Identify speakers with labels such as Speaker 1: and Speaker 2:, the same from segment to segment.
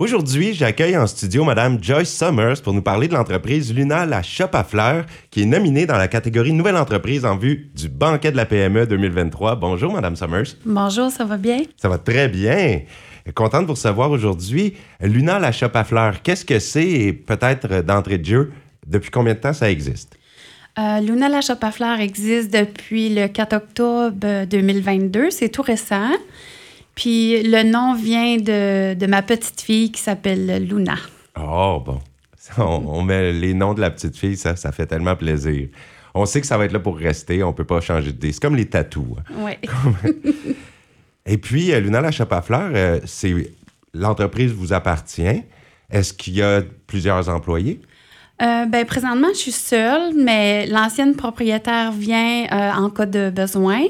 Speaker 1: Aujourd'hui, j'accueille en studio Madame Joyce Summers pour nous parler de l'entreprise Luna La Shop à fleurs, qui est nominée dans la catégorie Nouvelle entreprise en vue du banquet de la PME 2023. Bonjour, Madame Summers.
Speaker 2: Bonjour, ça va bien?
Speaker 1: Ça va très bien. Content de vous recevoir aujourd'hui. Luna La Shop à fleurs, qu'est-ce que c'est et peut-être d'entrée de jeu, depuis combien de temps ça existe?
Speaker 2: Euh, Luna La Shop à fleurs existe depuis le 4 octobre 2022. C'est tout récent. Puis le nom vient de, ma petite fille qui s'appelle Luna.
Speaker 1: Oh, bon. On, met les noms de la petite fille, ça, ça fait tellement plaisir. On sait que ça va être là pour rester, on peut pas changer d'idée. C'est comme les tatous.
Speaker 2: Oui.
Speaker 1: Et puis, euh, Luna La Chape à Fleurs, euh, c'est l'entreprise vous appartient. Est-ce qu'il y a plusieurs employés?
Speaker 2: Euh, ben, présentement, je suis seule, mais l'ancienne propriétaire vient euh, en cas de besoin.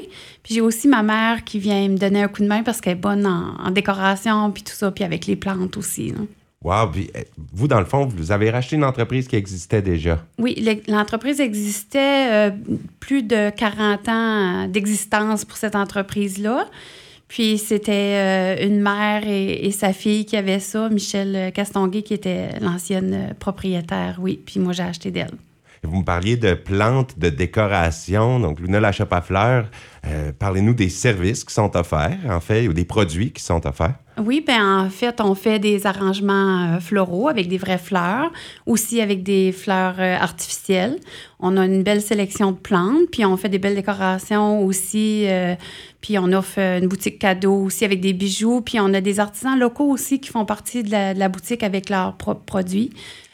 Speaker 2: Puis j'ai aussi ma mère qui vient me donner un coup de main parce qu'elle est bonne en, décoration, puis tout ça, puis avec les plantes aussi.
Speaker 1: Wow! Eh, vous, dans le fond, vous avez racheté une entreprise qui existait déjà?
Speaker 2: Oui, l'entreprise existait euh, plus de 40 ans d'existence pour cette entreprise-là. Puis c'était euh, une mère et, sa fille qui avaient ça, Michel Castonguay, qui était l'ancienne propriétaire, oui. Puis moi, j'ai acheté d'elle.
Speaker 1: Vous me parliez de plantes, de décoration, donc Luna la Chope à fleurs. Euh, parlez-nous des services qui sont offerts, en fait, ou des produits qui sont offerts.
Speaker 2: Oui, bien en fait, on fait des arrangements euh, floraux avec des vraies fleurs, aussi avec des fleurs euh, artificielles. On a une belle sélection de plantes, puis on fait des belles décorations aussi. puis on offre une boutique cadeau aussi avec des bijoux. Puis on a des artisans locaux aussi qui font partie de la, boutique avec leurs propres produits,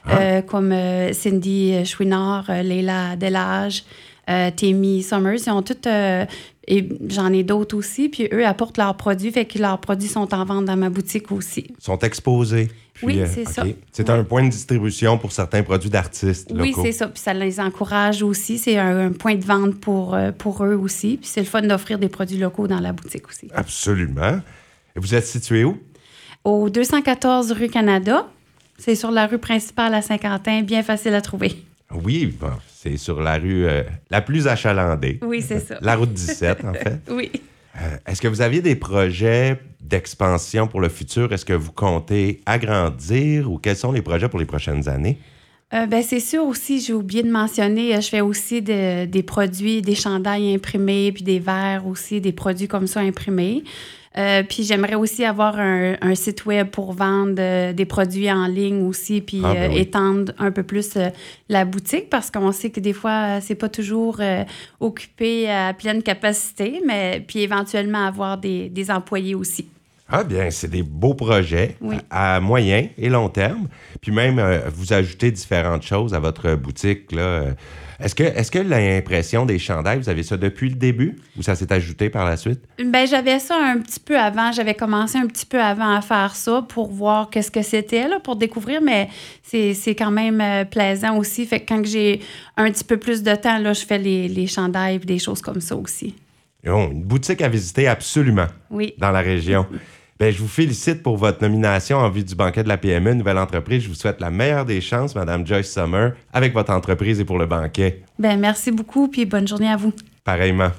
Speaker 2: ah. comme Cindy Chouinard, Leila Delage. Euh, Tammy Summers. Ils ont toutes. Euh, et j'en ai d'autres aussi. Puis eux apportent leurs produits, fait que leurs produits sont en vente dans ma boutique aussi.
Speaker 1: Ils sont exposés.
Speaker 2: oui, euh, c'est ça.
Speaker 1: C'est un point de distribution pour certains produits d'artistes
Speaker 2: Oui, c'est ça. Puis ça les encourage aussi. C'est un, point de vente pour, pour eux aussi. Puis c'est le fun d'offrir des produits locaux dans la boutique aussi.
Speaker 1: Absolument. Et vous êtes situé où?
Speaker 2: Au 214 rue Canada. C'est sur la rue principale à Saint-Quentin, bien facile à trouver.
Speaker 1: Oui, c'est sur la rue euh, la plus achalandée.
Speaker 2: Oui, c'est ça.
Speaker 1: La route 17, en fait.
Speaker 2: oui.
Speaker 1: Euh, est-ce que vous aviez des projets d'expansion pour le futur? Est-ce que vous comptez agrandir ou quels sont les projets pour les prochaines années?
Speaker 2: Euh, ben, c'est sûr aussi, j'ai oublié de mentionner, je fais aussi des produits, des chandails imprimés, puis des verres aussi, des produits comme ça imprimés. Euh, puis j'aimerais aussi avoir un, site web pour vendre euh, des produits en ligne aussi, puis ah, ben euh, étendre un peu plus la boutique parce qu'on sait que des fois, c'est pas toujours occupé à pleine capacité, mais puis éventuellement avoir des, des employés aussi.
Speaker 1: Ah bien, c'est des beaux projets à, moyen et long terme. Puis même, vous ajoutez différentes choses à votre boutique. Est-ce que, est que l'impression des chandails, vous avez ça depuis le début ou ça s'est ajouté par la suite?
Speaker 2: Ben j'avais ça un petit peu avant. J'avais commencé un petit peu avant à faire ça pour voir qu'est-ce que c'était, pour découvrir, mais c'est quand même euh, plaisant aussi. Fait que quand j'ai un petit peu plus de temps, là, je fais les, les chandails et des choses comme ça aussi.
Speaker 1: une boutique à visiter absolument
Speaker 2: oui.
Speaker 1: dans la région. Bien, je vous félicite pour votre nomination en vue du banquet de la PME, nouvelle entreprise. Je vous souhaite la meilleure des chances, Madame Joyce Summer, avec votre entreprise et pour le banquet.
Speaker 2: Bien, merci beaucoup, puis bonne journée à vous.
Speaker 1: Pareillement.